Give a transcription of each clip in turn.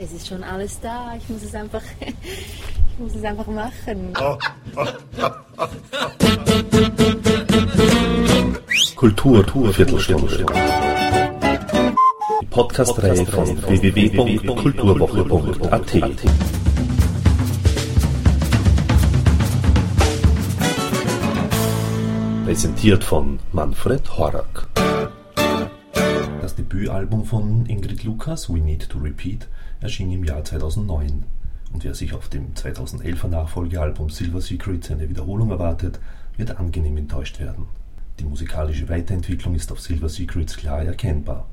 Es ist schon alles da, ich muss es einfach, ich muss es einfach machen. Kultur, Kultur Viertelstunde. Die Podcast-Reihe von www.kulturwoche.at. Präsentiert von Manfred Horak. Das Debütalbum von Ingrid Lukas, We Need to Repeat, erschien im Jahr 2009. Und wer sich auf dem 2011er Nachfolgealbum Silver Secrets eine Wiederholung erwartet, wird angenehm enttäuscht werden. Die musikalische Weiterentwicklung ist auf Silver Secrets klar erkennbar.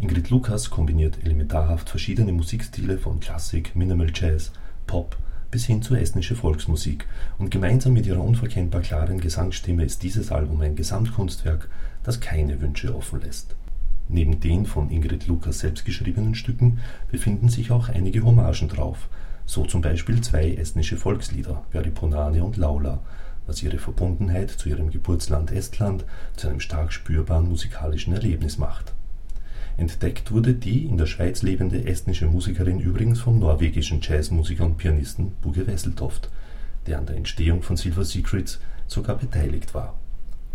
Ingrid Lukas kombiniert elementarhaft verschiedene Musikstile von Klassik, Minimal Jazz, Pop bis hin zur estnische Volksmusik und gemeinsam mit ihrer unverkennbar klaren Gesangsstimme ist dieses Album ein Gesamtkunstwerk, das keine Wünsche offen lässt. Neben den von Ingrid Lukas selbst geschriebenen Stücken befinden sich auch einige Hommagen drauf, so zum Beispiel zwei estnische Volkslieder, Veriponane und Laula, was ihre Verbundenheit zu ihrem Geburtsland Estland zu einem stark spürbaren musikalischen Erlebnis macht. Entdeckt wurde die in der Schweiz lebende estnische Musikerin übrigens vom norwegischen Jazzmusiker und Pianisten Buge Wesseltoft, der an der Entstehung von Silver Secrets sogar beteiligt war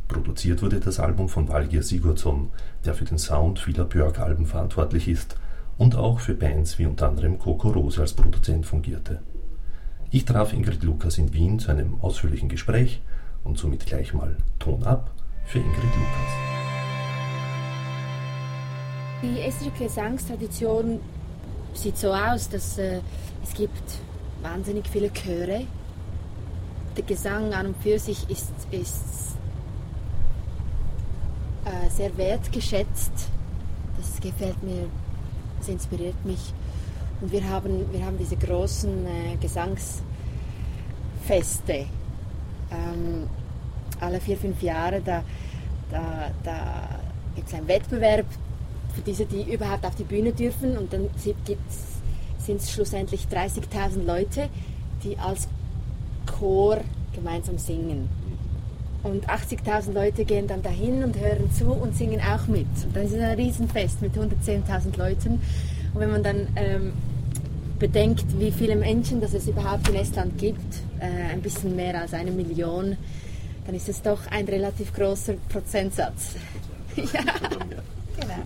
Produziert wurde das Album von Valgeir Sigurdsson, der für den Sound vieler Björk-Alben verantwortlich ist und auch für Bands wie unter anderem Coco Rose als Produzent fungierte. Ich traf Ingrid Lukas in Wien zu einem ausführlichen Gespräch und somit gleich mal Ton ab für Ingrid Lukas. Die estnische Gesangstradition sieht so aus, dass äh, es gibt wahnsinnig viele Chöre. Der Gesang an und für sich ist, ist äh, sehr wertgeschätzt. Das gefällt mir, das inspiriert mich. Und wir haben, wir haben diese großen äh, Gesangsfeste. Ähm, alle vier, fünf Jahre, da, da, da gibt es einen Wettbewerb für diese, die überhaupt auf die Bühne dürfen. Und dann sind es schlussendlich 30.000 Leute, die als Chor gemeinsam singen. Und 80.000 Leute gehen dann dahin und hören zu und singen auch mit. Und dann ist ein Riesenfest mit 110.000 Leuten. Und wenn man dann ähm, bedenkt, wie viele Menschen das es überhaupt in Estland gibt, äh, ein bisschen mehr als eine Million, dann ist es doch ein relativ großer Prozentsatz. ja, genau.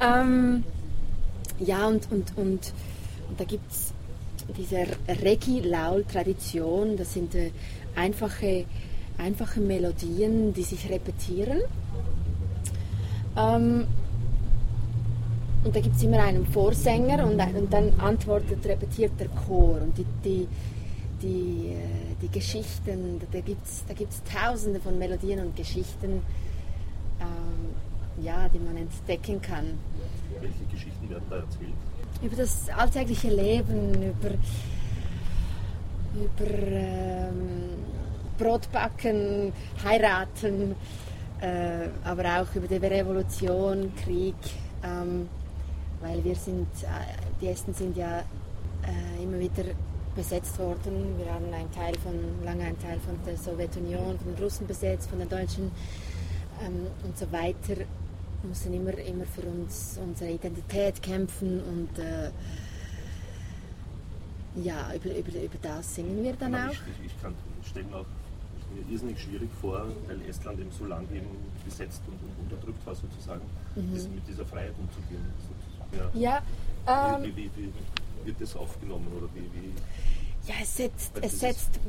Ähm, ja, und, und, und, und da gibt es diese Regi-Laul-Tradition, das sind äh, einfache einfache Melodien, die sich repetieren. Ähm, und da gibt es immer einen Vorsänger und, und, dann antwortet, repetiert der Chor. Und die, die, die, äh, die Geschichten, da gibt es da gibt's tausende von Melodien und Geschichten, ähm, ja, die man entdecken kann. Welche Geschichten werden da erzählt? Über das alltägliche Leben, über, über ähm, Brotbacken, heiraten, äh, aber auch über die Revolution, Krieg, ähm, weil wir sind, äh, die Esten sind ja äh, immer wieder besetzt worden. Wir haben einen Teil von, lange einen Teil von der Sowjetunion, von den Russen besetzt, von den Deutschen ähm, und so weiter. Wir mussten immer, immer für uns, unsere Identität kämpfen und äh, ja, über, über, über das singen wir dann auch. Ich, ich kann stellen auch mir irrsinnig schwierig vor, weil Estland eben so lange eben besetzt und, und unterdrückt war sozusagen, mhm. mit dieser Freiheit umzugehen. Ja. ja ähm, wie, wie, wie, wird das aufgenommen oder wie? ja, es setzt, es setzt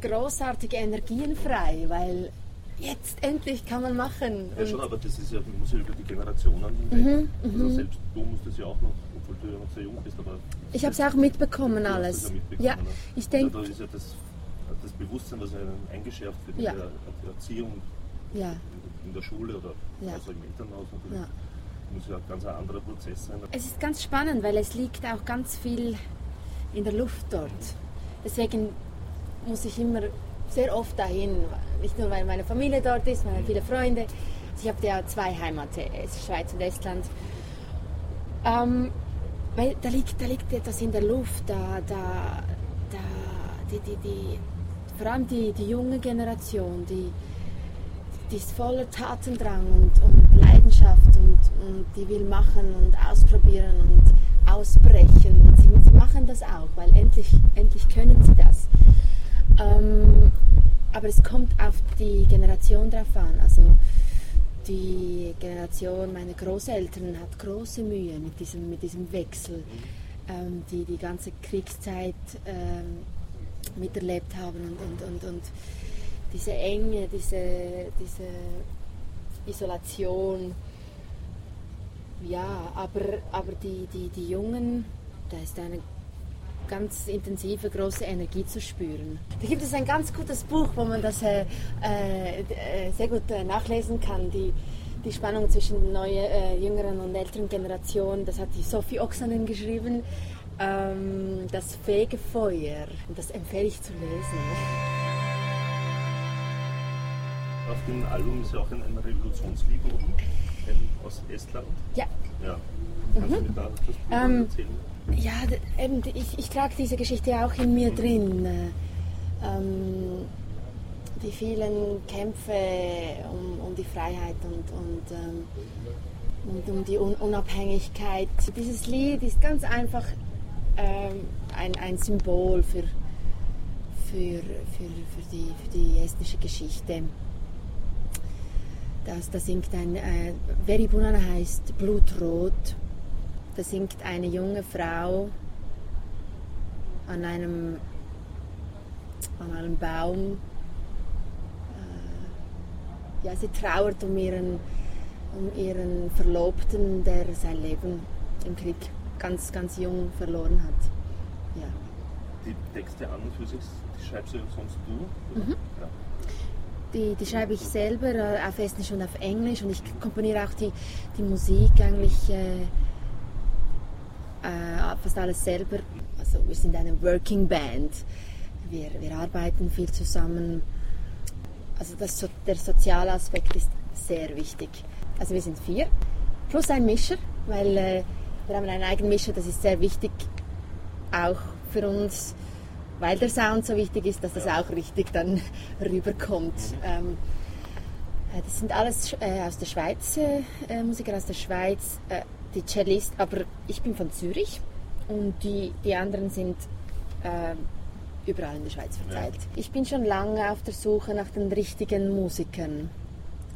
großartige Energien frei, weil jetzt endlich kann man machen. Ja schon, aber das ist ja, muss ja über die Generationen hinweg. Mhm, also mhm. selbst du musst das ja auch noch, obwohl du ja noch sehr jung bist, aber... Ich habe es auch mitbekommen alles. Ja, mitbekommen, ja, ich denke... Da ist ja das das Bewusstsein, was einem eingeschärft wird ja. in der Erziehung, ja. in der Schule oder ja. also im Elternhaus natürlich. Ja. Muss ja ein ganz anderer Prozess sein. Es ist ganz spannend, weil es liegt auch ganz viel in der Luft dort. Deswegen muss ich immer sehr oft dahin, nicht nur weil meine Familie dort ist, meine viele Freunde. Ich habe ja zwei Heimate, Schweiz und Estland. Ähm, weil da liegt, da liegt etwas in der Luft, da, da, da die, die, die, vor allem die, die junge Generation, die, die ist voller Tatendrang und, und Leidenschaft und, und die will machen und ausprobieren und ausbrechen. Sie, sie, machen das auch, weil endlich, endlich können sie das. Ähm, aber es kommt auf die Generation drauf an. Also die Generation meiner Großeltern hat große Mühe mit diesem, mit diesem Wechsel, ähm, die die ganze Kriegszeit ähm, miterlebt haben und, und, und, und diese Enge, diese, diese Isolation. Ja, aber, aber die, die, die Jungen, da ist eine ganz intensive, große Energie zu spüren. Da gibt es ein ganz gutes Buch, wo man das äh, äh, sehr gut äh, nachlesen kann. Die, die Spannung zwischen neuen, äh, jüngeren und älteren Generationen, das hat die Sophie Oksanen geschrieben. Ähm, das Fegefeuer, das empfehle ich zu lesen. Auf dem Album ist ja auch ein, ein Revolutionslied oben, aus Estland. Ja. ja. Kannst mhm. du mir da das ähm, erzählen? Ja, eben, ich, ich trage diese Geschichte auch in mir drin. Äh, ähm, die vielen Kämpfe um, um die Freiheit und, und, ähm, und um die Un Unabhängigkeit. Dieses Lied ist ganz einfach ähm, ein, ein Symbol für, für, für, für, die, für die estnische Geschichte. Das, da singt ein, äh, Veri Bunana heißt Blutrot da singt eine junge Frau an einem, an einem Baum. Äh, ja, sie trauert um ihren, um ihren Verlobten, der sein Leben im Krieg ganz, ganz jung verloren hat. Ja. Die Texte an und für sich, die schreibst du sonst du? Mhm. Ja. Die, die, schreibe ich selber äh, auf Estnisch und auf Englisch und ich komponiere auch die, die Musik eigentlich äh, äh, fast alles selber. Also wir sind eine Working Band. Wir, wir arbeiten viel zusammen. Also das, der soziale Aspekt ist sehr wichtig. Also wir sind vier, plus ein Mischer, weil äh, wir haben einen eigenen Mischer, das ist sehr wichtig, auch für uns, weil der Sound so wichtig ist, dass das auch richtig dann rüberkommt. Ähm, äh, das sind alles äh, aus der Schweiz, äh, Musiker aus der Schweiz. Äh, die Cellist, aber ich bin von Zürich und die, die anderen sind äh, überall in der Schweiz verteilt. Ja. Ich bin schon lange auf der Suche nach den richtigen Musikern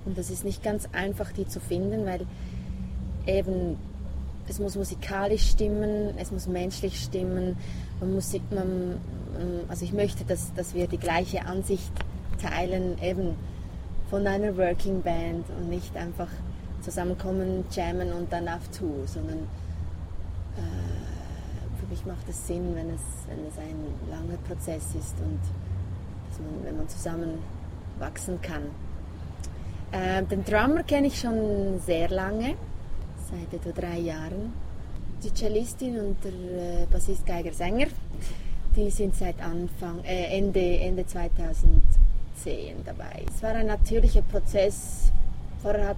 und das ist nicht ganz einfach, die zu finden, weil eben es muss musikalisch stimmen, es muss menschlich stimmen. Man muss, man, also ich möchte, dass, dass wir die gleiche Ansicht teilen, eben von einer Working Band und nicht einfach zusammenkommen, jammen und dann auf Tour, sondern äh, für mich macht es Sinn, wenn es, wenn es ein langer Prozess ist und man, wenn man zusammen wachsen kann. Äh, den Drummer kenne ich schon sehr lange, seit etwa drei Jahren. Die Cellistin und der äh, Bassist Geiger Sänger, die sind seit Anfang, äh, Ende, Ende 2010 dabei. Es war ein natürlicher Prozess. Vorher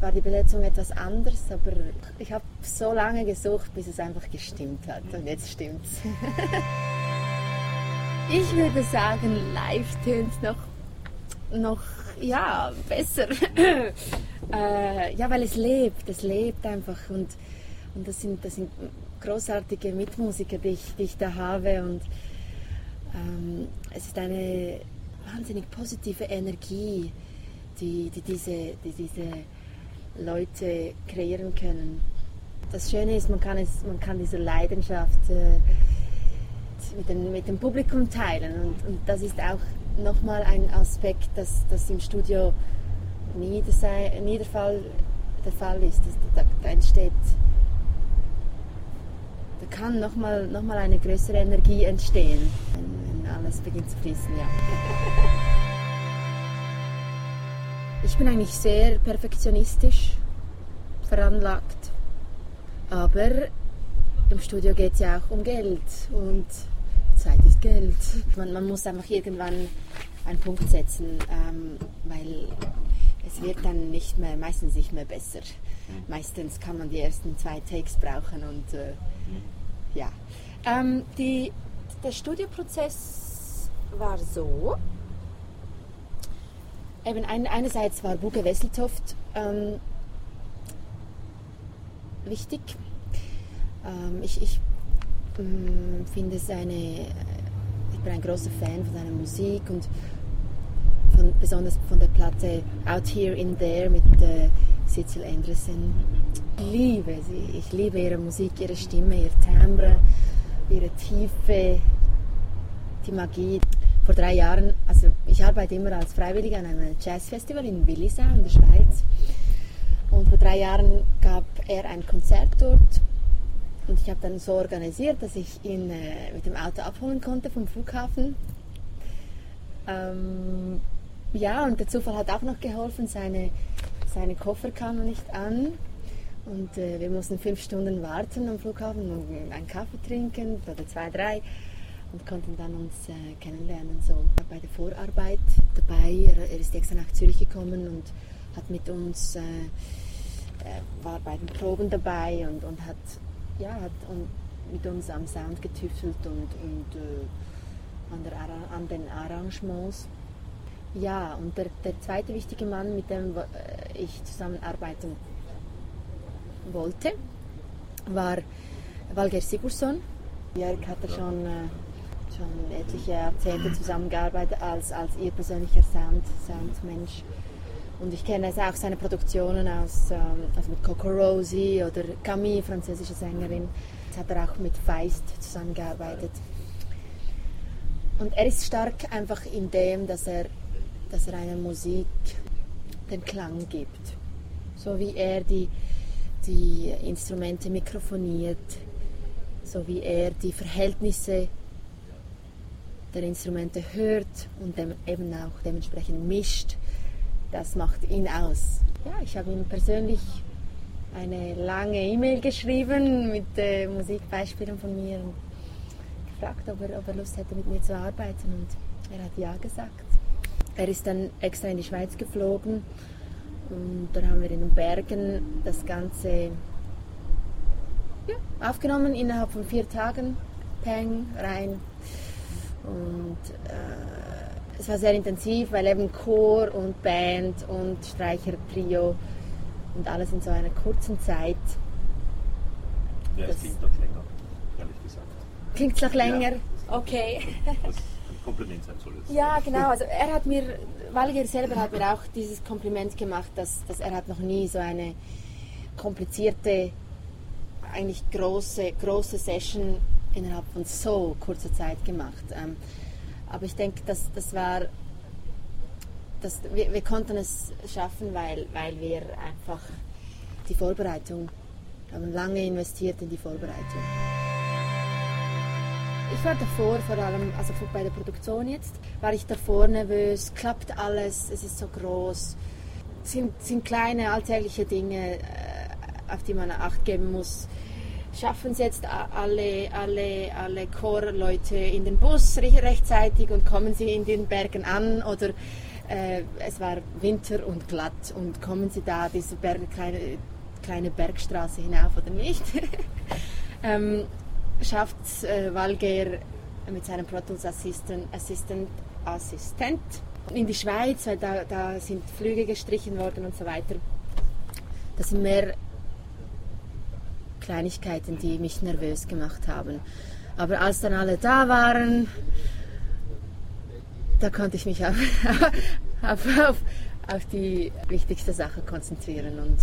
war die Besetzung etwas anders, aber ich habe so lange gesucht, bis es einfach gestimmt hat. Und jetzt stimmt's. ich würde sagen, live tönt noch, noch ja, besser. äh, ja, weil es lebt, es lebt einfach. Und, und das, sind, das sind großartige Mitmusiker, die ich, die ich da habe. Und ähm, es ist eine wahnsinnig positive Energie, die, die diese, die diese Leute kreieren können. Das Schöne ist, man kann, es, man kann diese Leidenschaft äh, mit, den, mit, dem Publikum teilen und, und das ist auch nochmal ein Aspekt, dass das im Studio nie, das, nie der, Fall, der Fall ist. Da, da entsteht, da kann nochmal noch mal eine größere Energie entstehen, wenn, wenn alles beginnt zu fließen. Ja. Ich bin eigentlich sehr perfektionistisch veranlagt. Aber im Studio geht es ja auch um Geld und Zeit ist Geld. Man, man muss einfach irgendwann einen Punkt setzen, ähm, weil es wird dann nicht mehr, meistens nicht mehr besser. Meistens kann man die ersten zwei Takes brauchen und äh, ja. Ähm, die, der Studioprozess war so, eben ein, einerseits war Buke Wesseltoft ähm, wichtig, Ähm, ich ich finde es eine, ich bin ein großer Fan von seiner Musik und von, besonders von der Platte Out Here in There mit äh, Cecil Anderson. Ich liebe sie, ich liebe ihre Musik, ihre Stimme, ihr Timbre, ihre Tiefe, die Magie. Vor drei Jahren, also ich arbeite immer als Freiwilliger an einem Jazzfestival in Willisau in der Schweiz. Und vor drei Jahren gab er ein Konzert dort und ich habe dann so organisiert, dass ich ihn äh, mit dem Auto abholen konnte vom Flughafen. Ähm, ja, und der Zufall hat auch noch geholfen, seine, seine Koffer kamen nicht an. Und äh, wir mussten fünf Stunden warten am Flughafen und einen Kaffee trinken oder zwei, drei und konnten dann uns äh, kennenlernen. So bei der Vorarbeit dabei. Er, er, ist extra nach Zürich gekommen und hat mit uns, äh, äh war bei den Proben dabei und, und hat, ja, hat mit uns am Sound getüftelt und, und äh, an, der, an den Arrangements. Ja, und der, der zweite wichtige Mann, mit dem äh, ich zusammenarbeiten wollte, war Valger Sigurdsson. Jörg hatte schon, äh, schon etliche Jahrzehnte zusammengearbeitet als, als ihr persönlicher Sound, Soundmensch. Und ich kenne auch seine Produktionen aus, ähm, also mit Coco Rosie oder Camille, französische Sängerin. Jetzt hat er auch mit Feist zusammengearbeitet. Und er ist stark einfach in dem, dass er dass er einer Musik den Klang gibt. So wie er die, die Instrumente mikrofoniert, so wie er die Verhältnisse der Instrumente hört und dem eben auch dementsprechend mischt, das macht ihn aus. Ja, ich habe ihm persönlich eine lange E-Mail geschrieben mit äh, Musikbeispielen von mir und gefragt, ob er, ob er Lust hätte, mit mir zu arbeiten und er hat ja gesagt. Er ist dann extra in die Schweiz geflogen und dann haben wir in den Bergen das Ganze ja, aufgenommen innerhalb von vier Tagen. Peng, rein. Und äh, es war sehr intensiv, weil eben Chor und Band und Streicher-Trio und alles in so einer kurzen Zeit. Ja, es klingt noch länger, ehrlich gesagt. Klingt es noch länger? Ja. Okay. Das Kompliment sein soll. Jetzt. Ja, genau. Also er hat mir, Walger selber hat mir auch dieses Kompliment gemacht, dass, dass er hat noch nie so eine komplizierte, eigentlich große, große Session innerhalb von so kurzer Zeit gemacht. Ähm, aber ich denke, dass das war, dass wir, wir konnten es schaffen, weil, weil wir einfach die Vorbereitung haben lange investiert in die Vorbereitung. Ich war davor, vor allem also bei der Produktion jetzt, war ich davor nervös, klappt alles, es ist so groß, sind, sind kleine alltägliche Dinge, äh, auf die man Acht geben muss. Schaffen es jetzt alle, alle, alle Chorleute in den Bus rechtzeitig und kommen sie in den Bergen an oder äh, es war Winter und glatt und kommen sie da diese Berge, kleine, kleine Bergstraße hinauf oder nicht? ähm, schafft äh, Walger mit seinem Pro Tools Assistant, Assistant, Assistent in die Schweiz, weil da, da sind Flüge gestrichen worden und so weiter. Das sind mehr Kleinigkeiten, die mich nervös gemacht haben. Aber als dann alle da waren, da konnte ich mich auf, auf, auf, auf die wichtigste Sache konzentrieren. Und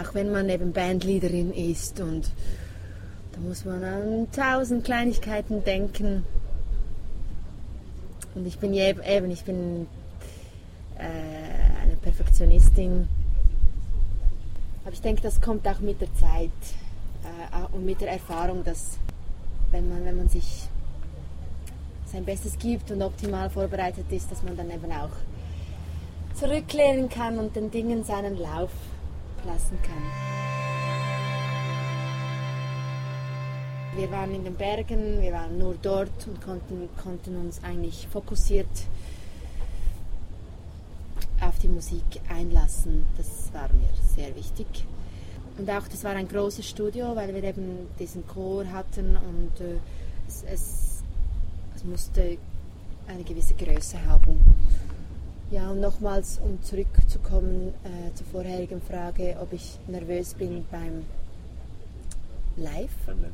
auch wenn man eben Bandleaderin ist und da muss man an tausend Kleinigkeiten denken. Und ich bin eben, ich bin äh, eine Perfektionistin. Aber ich denke, das kommt auch mit der Zeit und mit der Erfahrung, dass wenn man, wenn man sich sein Bestes gibt und optimal vorbereitet ist, dass man dann eben auch zurücklehnen kann und den Dingen seinen Lauf lassen kann. Wir waren in den Bergen, wir waren nur dort und konnten, konnten uns eigentlich fokussiert auf die Musik einlassen. Das war mir sehr wichtig. Und auch das war ein großes Studio, weil wir eben diesen Chor hatten und äh, es, es, es, musste eine gewisse Größe haben. Ja, und nochmals, um zurückzukommen äh, zur vorherigen Frage, ob ich nervös bin beim live. Live-Konzert.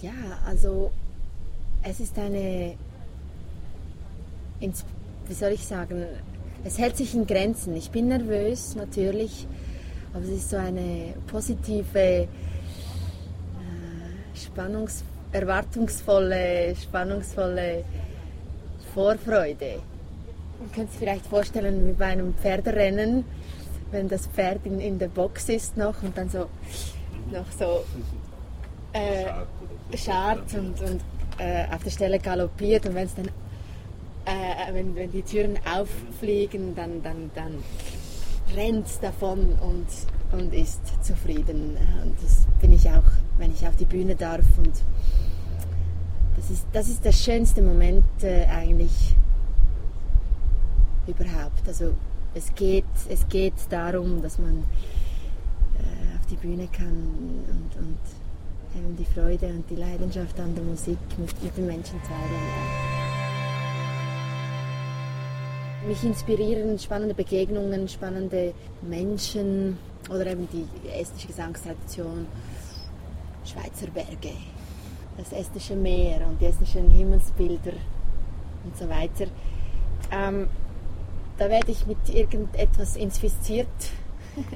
Ja, also es ist eine, wie soll ich sagen, es hält sich in Grenzen. Ich bin nervös natürlich, aber es ist so eine positive, äh, Spannungs, erwartungsvolle, spannungsvolle Vorfreude. Man könnte sich vielleicht vorstellen wie bei einem Pferderennen, wenn das Pferd in, in der Box ist noch und dann so noch so äh, scharrt und, und äh, auf der Stelle galoppiert und wenn es dann äh, wenn, wenn die Türen auffliegen, dann, dann, dann rennt davon und, und ist zufrieden. Und das bin ich auch, wenn ich auf die Bühne darf. Und das ist, das ist der schönste Moment äh, eigentlich überhaupt. Also es geht, es geht darum, dass man äh, auf die Bühne kann und, und eben die Freude und die Leidenschaft an der Musik mit, mit den Menschen teilen. Ja. Mich inspirieren spannende Begegnungen, spannende Menschen oder eben die estnische Gesangstradition, Schweizer Berge, das estische Meer und die estnischen Himmelsbilder und so weiter. Ähm, da werde ich mit irgendetwas infiziert.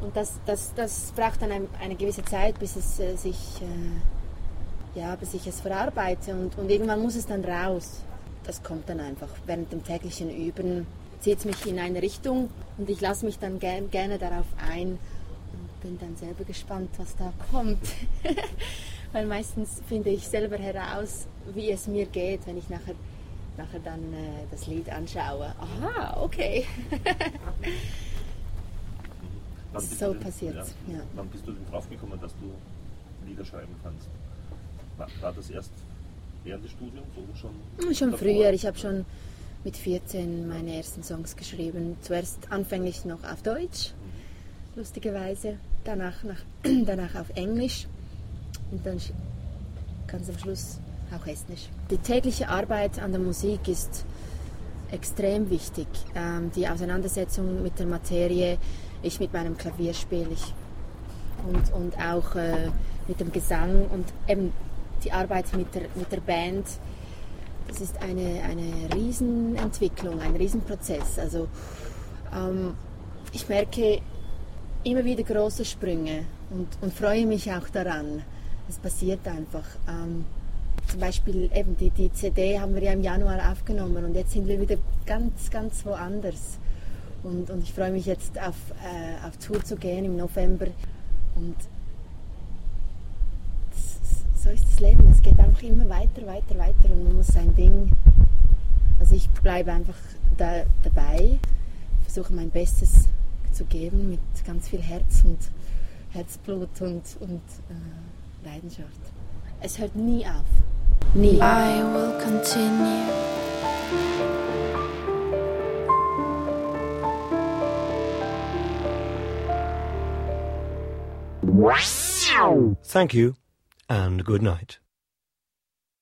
Und das, das, das braucht dann eine, eine gewisse Zeit, bis es äh, sich, äh, ja, bis ich es verarbeite. Und, und irgendwann muss es dann raus. Das kommt dann einfach. Während dem täglichen Üben zieht es mich in eine Richtung und ich lasse mich dann ger gerne darauf ein und bin dann selber gespannt, was da kommt. Weil meistens finde ich selber heraus, wie es mir geht, wenn ich nachher, nachher dann äh, das Lied anschaue. Aha, okay. so passiert ja, ja. Wann bist du denn draufgekommen, dass du Lieder schreiben kannst? War, war das erst während des Studiums oder schon? Schon davor? früher. Ich habe schon mit 14 meine ersten Songs geschrieben. Zuerst anfänglich noch auf Deutsch, mhm. lustigerweise. Danach, nach, danach auf Englisch und dann ganz am Schluss auch Estnisch. Die tägliche Arbeit an der Musik ist extrem wichtig. Ähm, die Auseinandersetzung mit der Materie, ich mit meinem Klavier spiele ich und, und auch äh, mit dem Gesang und eben die Arbeit mit der, mit der Band. Das ist eine, eine Riesenentwicklung, ein Riesenprozess. Also ähm, ich merke immer wieder große Sprünge und, und freue mich auch daran. Es passiert einfach. Ähm, zum Beispiel eben die, die CD haben wir ja im Januar aufgenommen und jetzt sind wir wieder ganz, ganz woanders. Und, und ich freue mich jetzt auf, äh, auf Tour zu gehen im November. Und so ist das Leben. Es geht einfach immer weiter, weiter, weiter und man muss sein Ding. Also ich bleibe einfach da, dabei, versuche mein Bestes zu geben mit ganz viel Herz und Herzblut und, und äh, Leidenschaft. Es hört nie auf. Nie. I will continue. Thank you and good night.